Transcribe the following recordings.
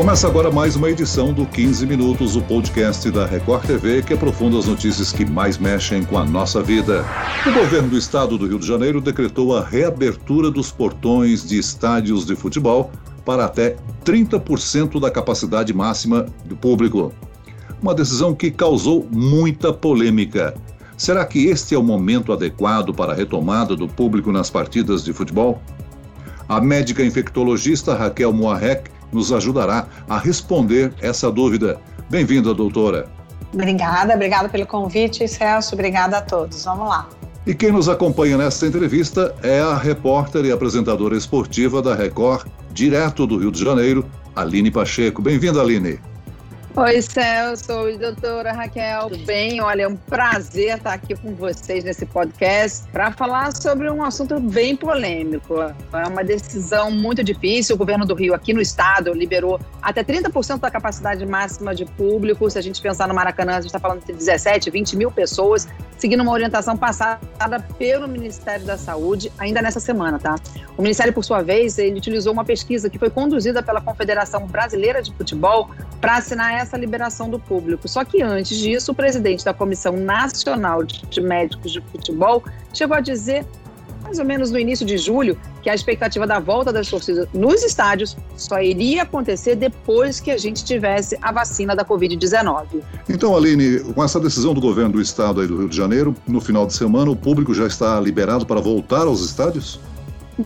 Começa agora mais uma edição do 15 Minutos, o podcast da Record TV que aprofunda as notícias que mais mexem com a nossa vida. O governo do estado do Rio de Janeiro decretou a reabertura dos portões de estádios de futebol para até 30% da capacidade máxima do público. Uma decisão que causou muita polêmica. Será que este é o momento adequado para a retomada do público nas partidas de futebol? A médica infectologista Raquel Moarec nos ajudará a responder essa dúvida. Bem-vinda, doutora. Obrigada, obrigada pelo convite, Celso. Obrigada a todos. Vamos lá. E quem nos acompanha nesta entrevista é a repórter e apresentadora esportiva da Record, direto do Rio de Janeiro, Aline Pacheco. Bem-vinda, Aline. Oi, Celso. Oi, doutora Raquel. Tudo bem? Olha, é um prazer estar aqui com vocês nesse podcast para falar sobre um assunto bem polêmico. É uma decisão muito difícil. O governo do Rio, aqui no estado, liberou até 30% da capacidade máxima de público. Se a gente pensar no Maracanã, a gente está falando de 17, 20 mil pessoas, seguindo uma orientação passada pelo Ministério da Saúde, ainda nessa semana, tá? O Ministério, por sua vez, ele utilizou uma pesquisa que foi conduzida pela Confederação Brasileira de Futebol para assinar essa liberação do público. Só que antes disso, o presidente da Comissão Nacional de Médicos de Futebol chegou a dizer, mais ou menos no início de julho, que a expectativa da volta das torcidas nos estádios só iria acontecer depois que a gente tivesse a vacina da Covid-19. Então, Aline, com essa decisão do governo do estado aí do Rio de Janeiro, no final de semana, o público já está liberado para voltar aos estádios?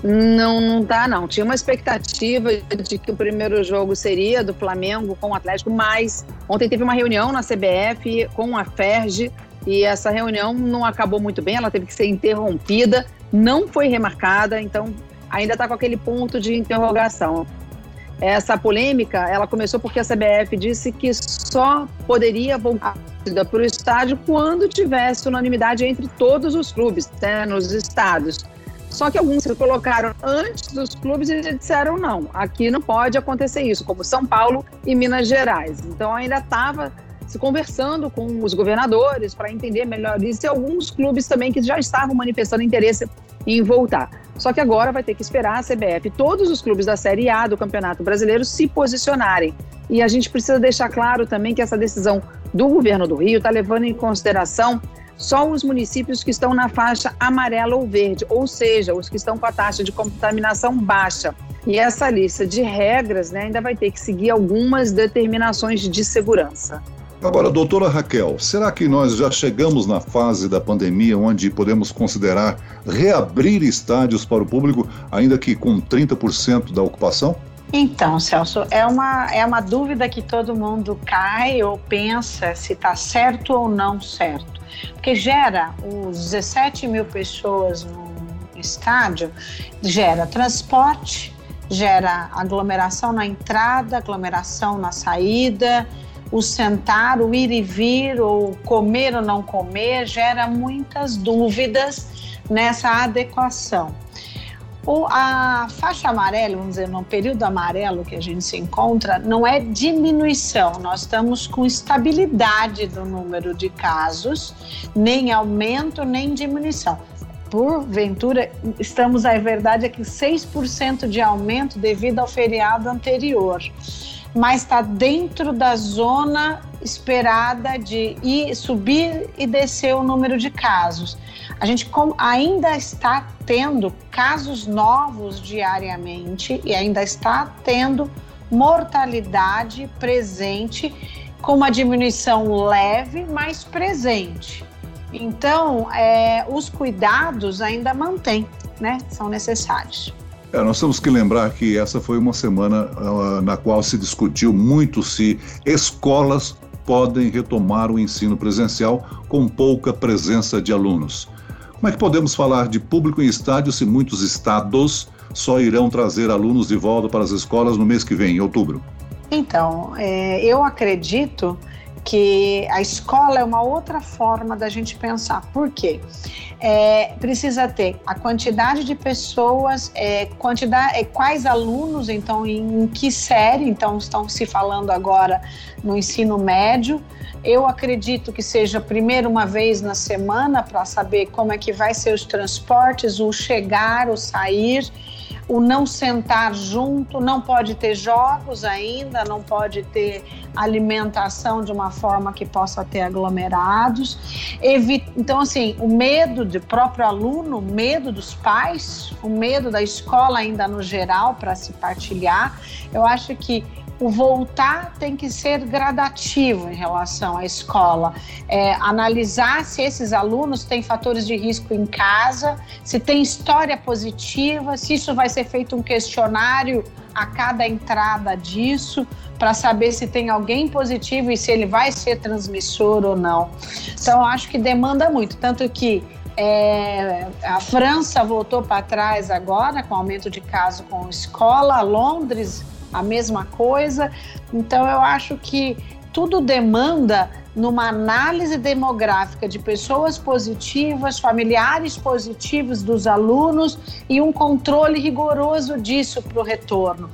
Não, não tá, não. Tinha uma expectativa de que o primeiro jogo seria do Flamengo com o Atlético, mas ontem teve uma reunião na CBF com a Ferge e essa reunião não acabou muito bem, ela teve que ser interrompida, não foi remarcada, então ainda está com aquele ponto de interrogação. Essa polêmica, ela começou porque a CBF disse que só poderia voltar para o estádio quando tivesse unanimidade entre todos os clubes, né, nos estados. Só que alguns se colocaram antes dos clubes e disseram não, aqui não pode acontecer isso, como São Paulo e Minas Gerais. Então ainda estava se conversando com os governadores para entender melhor isso e alguns clubes também que já estavam manifestando interesse em voltar. Só que agora vai ter que esperar a CBF, todos os clubes da Série A do Campeonato Brasileiro se posicionarem. E a gente precisa deixar claro também que essa decisão do governo do Rio está levando em consideração só os municípios que estão na faixa amarela ou verde, ou seja, os que estão com a taxa de contaminação baixa. E essa lista de regras né, ainda vai ter que seguir algumas determinações de segurança. Agora, doutora Raquel, será que nós já chegamos na fase da pandemia onde podemos considerar reabrir estádios para o público, ainda que com 30% da ocupação? Então, Celso, é uma, é uma dúvida que todo mundo cai ou pensa se está certo ou não certo porque gera os 17 mil pessoas no estádio, gera transporte, gera aglomeração na entrada, aglomeração na saída, o sentar, o ir e vir, ou comer ou não comer, gera muitas dúvidas nessa adequação. O, a faixa amarela, vamos dizer, no período amarelo que a gente se encontra, não é diminuição, nós estamos com estabilidade do número de casos, nem aumento, nem diminuição. Porventura, estamos, a verdade é que 6% de aumento devido ao feriado anterior mas está dentro da zona esperada de ir, subir e descer o número de casos. A gente ainda está tendo casos novos diariamente e ainda está tendo mortalidade presente com uma diminuição leve, mas presente. Então, é, os cuidados ainda mantêm, né? São necessários. É, nós temos que lembrar que essa foi uma semana uh, na qual se discutiu muito se escolas podem retomar o ensino presencial com pouca presença de alunos. Como é que podemos falar de público em estádio se muitos estados só irão trazer alunos de volta para as escolas no mês que vem, em outubro? Então, é, eu acredito que a escola é uma outra forma da gente pensar. Por quê? É, precisa ter a quantidade de pessoas, é, quantidade, é, quais alunos, então, em, em que série, então, estão se falando agora no ensino médio. Eu acredito que seja primeiro uma vez na semana para saber como é que vai ser os transportes, o chegar, o sair o não sentar junto, não pode ter jogos ainda, não pode ter alimentação de uma forma que possa ter aglomerados. Então, assim, o medo do próprio aluno, o medo dos pais, o medo da escola ainda no geral para se partilhar. Eu acho que o voltar tem que ser gradativo em relação à escola. É, analisar se esses alunos têm fatores de risco em casa, se tem história positiva, se isso vai ser feito um questionário a cada entrada disso, para saber se tem alguém positivo e se ele vai ser transmissor ou não. Então, acho que demanda muito. Tanto que é, a França voltou para trás agora com aumento de casos com escola, Londres a mesma coisa. Então eu acho que tudo demanda numa análise demográfica de pessoas positivas, familiares positivos dos alunos e um controle rigoroso disso para o retorno,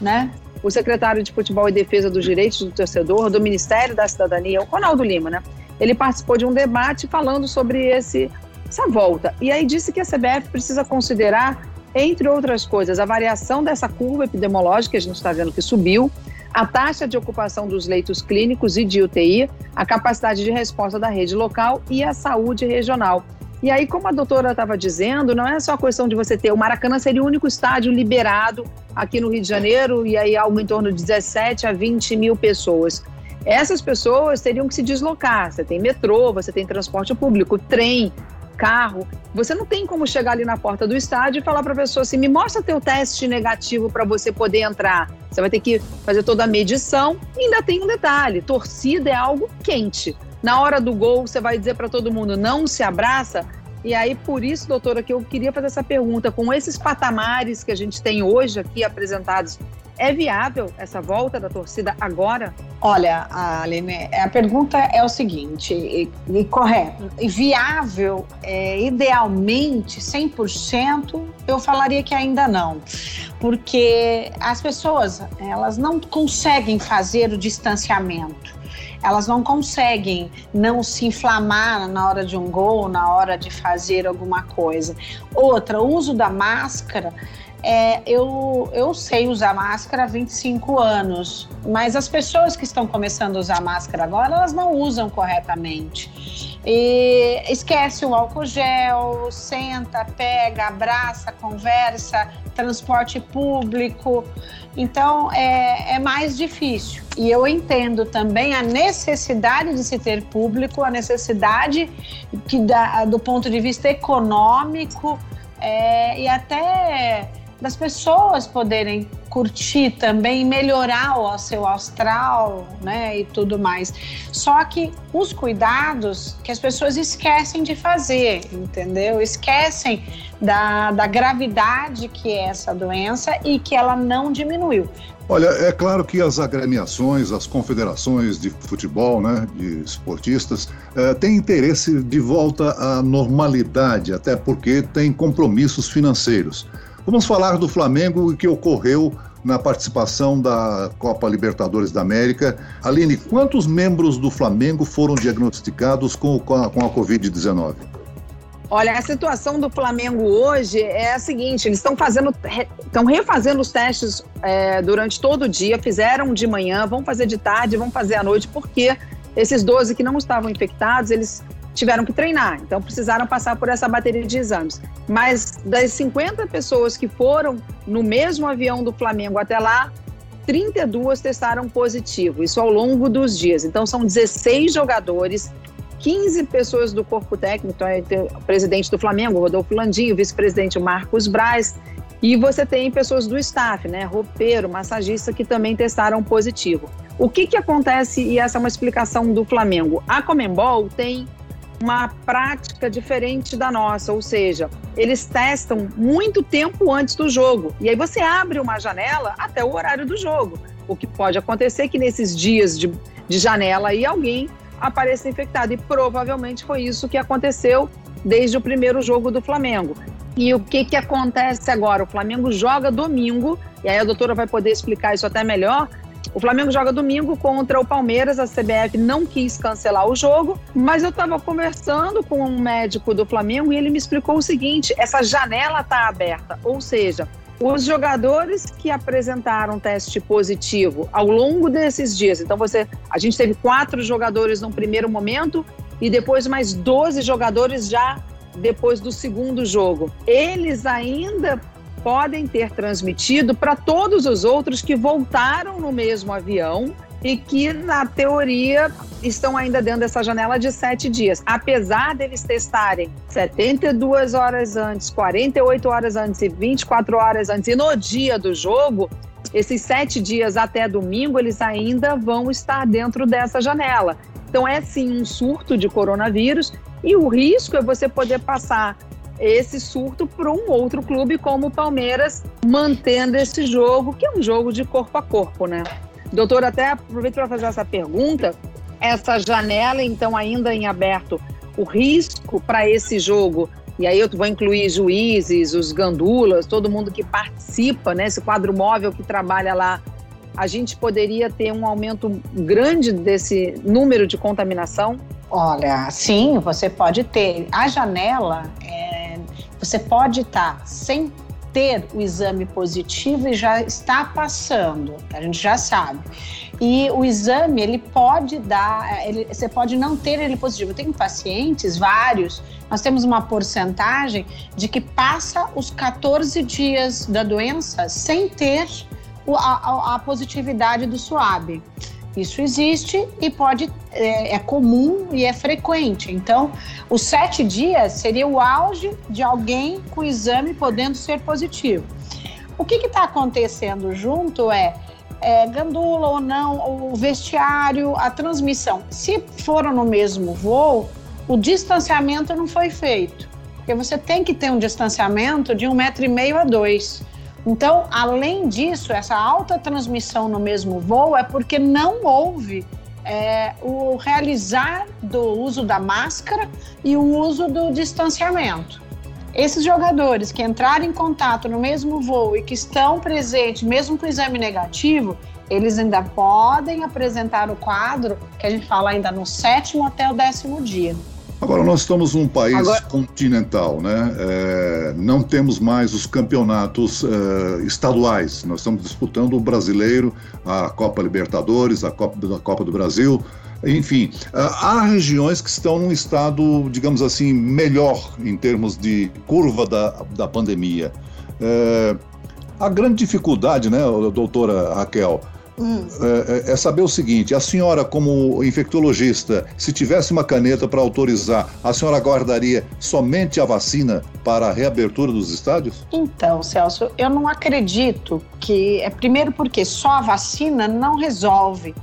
né? O secretário de Futebol e Defesa dos Direitos do Torcedor do Ministério da Cidadania, o Ronaldo Lima, né? Ele participou de um debate falando sobre esse essa volta. E aí disse que a CBF precisa considerar, entre outras coisas, a variação dessa curva epidemiológica, a gente está vendo que subiu, a taxa de ocupação dos leitos clínicos e de UTI, a capacidade de resposta da rede local e a saúde regional. E aí, como a doutora estava dizendo, não é só questão de você ter. O Maracanã seria o único estádio liberado aqui no Rio de Janeiro, e aí algo em torno de 17 a 20 mil pessoas. Essas pessoas teriam que se deslocar. Você tem metrô, você tem transporte público, trem, carro, você não tem como chegar ali na porta do estádio e falar para a pessoa assim: me mostra teu teste negativo para você poder entrar. Você vai ter que fazer toda a medição. E ainda tem um detalhe: torcida é algo quente. Na hora do gol, você vai dizer para todo mundo: não se abraça. E aí, por isso, doutora, que eu queria fazer essa pergunta: com esses patamares que a gente tem hoje aqui apresentados é viável essa volta da torcida agora? Olha, Aline, a pergunta é o seguinte, e, e correto, viável, é, idealmente, 100%, eu falaria que ainda não, porque as pessoas, elas não conseguem fazer o distanciamento, elas não conseguem não se inflamar na hora de um gol, na hora de fazer alguma coisa. Outra, o uso da máscara, é, eu, eu sei usar máscara há 25 anos, mas as pessoas que estão começando a usar máscara agora, elas não usam corretamente. E esquece o álcool gel, senta, pega, abraça, conversa, transporte público. Então é, é mais difícil. E eu entendo também a necessidade de se ter público, a necessidade que da, do ponto de vista econômico é, e até das pessoas poderem curtir também, melhorar o seu astral, né, e tudo mais. Só que os cuidados que as pessoas esquecem de fazer, entendeu? Esquecem da, da gravidade que é essa doença e que ela não diminuiu. Olha, é claro que as agremiações, as confederações de futebol, né, de esportistas, eh, têm interesse de volta à normalidade, até porque têm compromissos financeiros. Vamos falar do Flamengo e que ocorreu na participação da Copa Libertadores da América. Aline, quantos membros do Flamengo foram diagnosticados com, com a, a Covid-19? Olha, a situação do Flamengo hoje é a seguinte: eles estão fazendo, estão refazendo os testes é, durante todo o dia, fizeram de manhã, vão fazer de tarde, vão fazer à noite, porque esses 12 que não estavam infectados, eles tiveram que treinar, então precisaram passar por essa bateria de exames. Mas das 50 pessoas que foram no mesmo avião do Flamengo até lá, 32 testaram positivo, isso ao longo dos dias. Então são 16 jogadores, 15 pessoas do corpo técnico, então, o presidente do Flamengo, Rodolfo Landim, vice-presidente Marcos Braz, e você tem pessoas do staff, né, roupeiro, massagista, que também testaram positivo. O que, que acontece, e essa é uma explicação do Flamengo, a Comembol tem uma prática diferente da nossa, ou seja, eles testam muito tempo antes do jogo. E aí você abre uma janela até o horário do jogo. O que pode acontecer é que nesses dias de, de janela aí alguém apareça infectado. E provavelmente foi isso que aconteceu desde o primeiro jogo do Flamengo. E o que, que acontece agora? O Flamengo joga domingo, e aí a doutora vai poder explicar isso até melhor. O Flamengo joga domingo contra o Palmeiras. A CBF não quis cancelar o jogo, mas eu estava conversando com um médico do Flamengo e ele me explicou o seguinte: essa janela está aberta, ou seja, Os jogadores que apresentaram teste positivo ao longo desses dias, então você, a gente teve quatro jogadores no primeiro momento e depois mais 12 jogadores já depois do segundo jogo. Eles ainda podem ter transmitido para todos os outros que voltaram no mesmo avião e que, na teoria, estão ainda dentro dessa janela de sete dias. Apesar deles testarem 72 horas antes, 48 horas antes e 24 horas antes, e no dia do jogo, esses sete dias até domingo, eles ainda vão estar dentro dessa janela. Então, é sim um surto de coronavírus e o risco é você poder passar esse surto para um outro clube como o Palmeiras, mantendo esse jogo, que é um jogo de corpo a corpo, né? Doutor, até aproveito para fazer essa pergunta. Essa janela, então, ainda em aberto, o risco para esse jogo, e aí eu vou incluir juízes, os gandulas, todo mundo que participa, né, esse quadro móvel que trabalha lá, a gente poderia ter um aumento grande desse número de contaminação? Olha, sim, você pode ter. A janela, é, você pode estar tá sem ter o exame positivo e já está passando, a gente já sabe. E o exame, ele pode dar, ele, você pode não ter ele positivo. Tenho pacientes, vários, nós temos uma porcentagem de que passa os 14 dias da doença sem ter a, a, a positividade do SUAB. Isso existe e pode é, é, comum e é frequente. Então, os sete dias seria o auge de alguém com o exame podendo ser positivo. O que está acontecendo junto é, é gandula ou não, o vestiário, a transmissão. Se foram no mesmo voo, o distanciamento não foi feito. Porque você tem que ter um distanciamento de um metro e meio a dois. Então, além disso, essa alta transmissão no mesmo voo é porque não houve é, o realizar do uso da máscara e o uso do distanciamento. Esses jogadores que entraram em contato no mesmo voo e que estão presentes, mesmo com exame negativo, eles ainda podem apresentar o quadro que a gente fala ainda no sétimo até o décimo dia. Agora, nós estamos num país Agora... continental, né? É, não temos mais os campeonatos é, estaduais. Nós estamos disputando o brasileiro, a Copa Libertadores, a Copa, a Copa do Brasil. Enfim, é, há regiões que estão num estado, digamos assim, melhor em termos de curva da, da pandemia. É, a grande dificuldade, né, doutora Raquel, Hum. É, é, saber o seguinte: a senhora, como infectologista, se tivesse uma caneta para autorizar, a senhora guardaria somente a vacina para a reabertura dos estádios? Então, Celso, eu não acredito que. É primeiro porque só a vacina não resolve.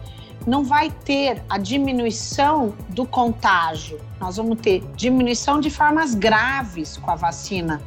Não vai ter a diminuição do contágio. Nós vamos ter diminuição de formas graves com a vacina.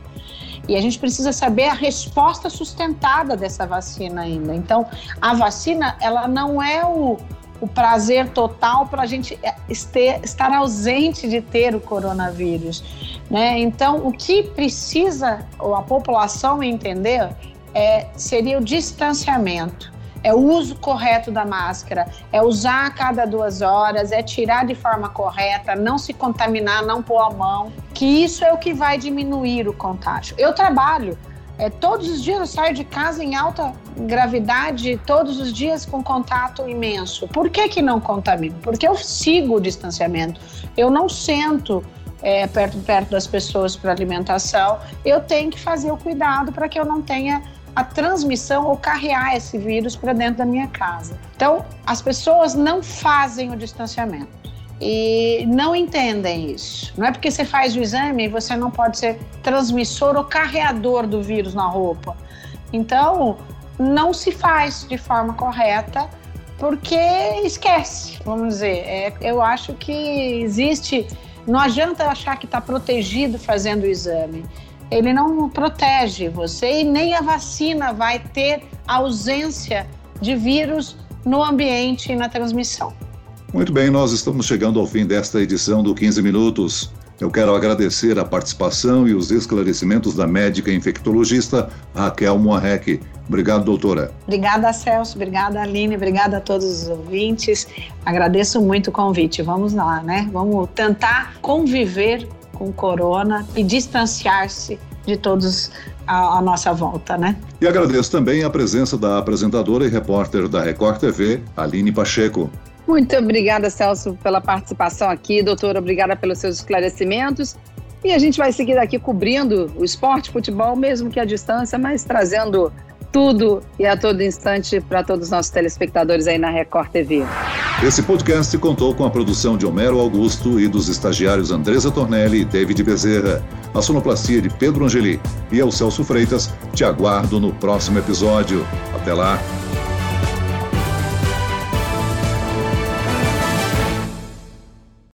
E a gente precisa saber a resposta sustentada dessa vacina ainda. Então, a vacina, ela não é o, o prazer total para a gente é, estar ausente de ter o coronavírus. Né? Então, o que precisa a população entender é, seria o distanciamento é o uso correto da máscara, é usar a cada duas horas, é tirar de forma correta, não se contaminar, não pôr a mão, que isso é o que vai diminuir o contágio. Eu trabalho é, todos os dias eu saio de casa em alta gravidade, todos os dias com contato imenso. Por que, que não contamino? Porque eu sigo o distanciamento. Eu não sento é, perto, perto das pessoas para alimentação. Eu tenho que fazer o cuidado para que eu não tenha a transmissão ou carrear esse vírus para dentro da minha casa. Então, as pessoas não fazem o distanciamento e não entendem isso. Não é porque você faz o exame e você não pode ser transmissor ou carreador do vírus na roupa. Então, não se faz de forma correta porque esquece, vamos dizer. É, eu acho que existe. Não adianta achar que está protegido fazendo o exame ele não protege você e nem a vacina vai ter ausência de vírus no ambiente e na transmissão. Muito bem, nós estamos chegando ao fim desta edição do 15 Minutos. Eu quero agradecer a participação e os esclarecimentos da médica infectologista Raquel Moarec. Obrigado, doutora. Obrigada, Celso. Obrigada, Aline. Obrigada a todos os ouvintes. Agradeço muito o convite. Vamos lá, né? Vamos tentar conviver com corona e distanciar-se de todos à, nossa volta, né? E agradeço também a presença da apresentadora e repórter da Record TV, Aline Pacheco. Muito obrigada, Celso, pela participação aqui. Doutora, obrigada pelos seus esclarecimentos. E a gente vai seguir aqui cobrindo o esporte, futebol, mesmo que à distância, mas trazendo tudo e a todo instante para todos os nossos telespectadores aí na Record TV. Esse podcast contou com a produção de Homero Augusto e dos estagiários Andresa Tornelli e David Bezerra, a sonoplastia de Pedro Angeli e eu, Celso Freitas, te aguardo no próximo episódio. Até lá!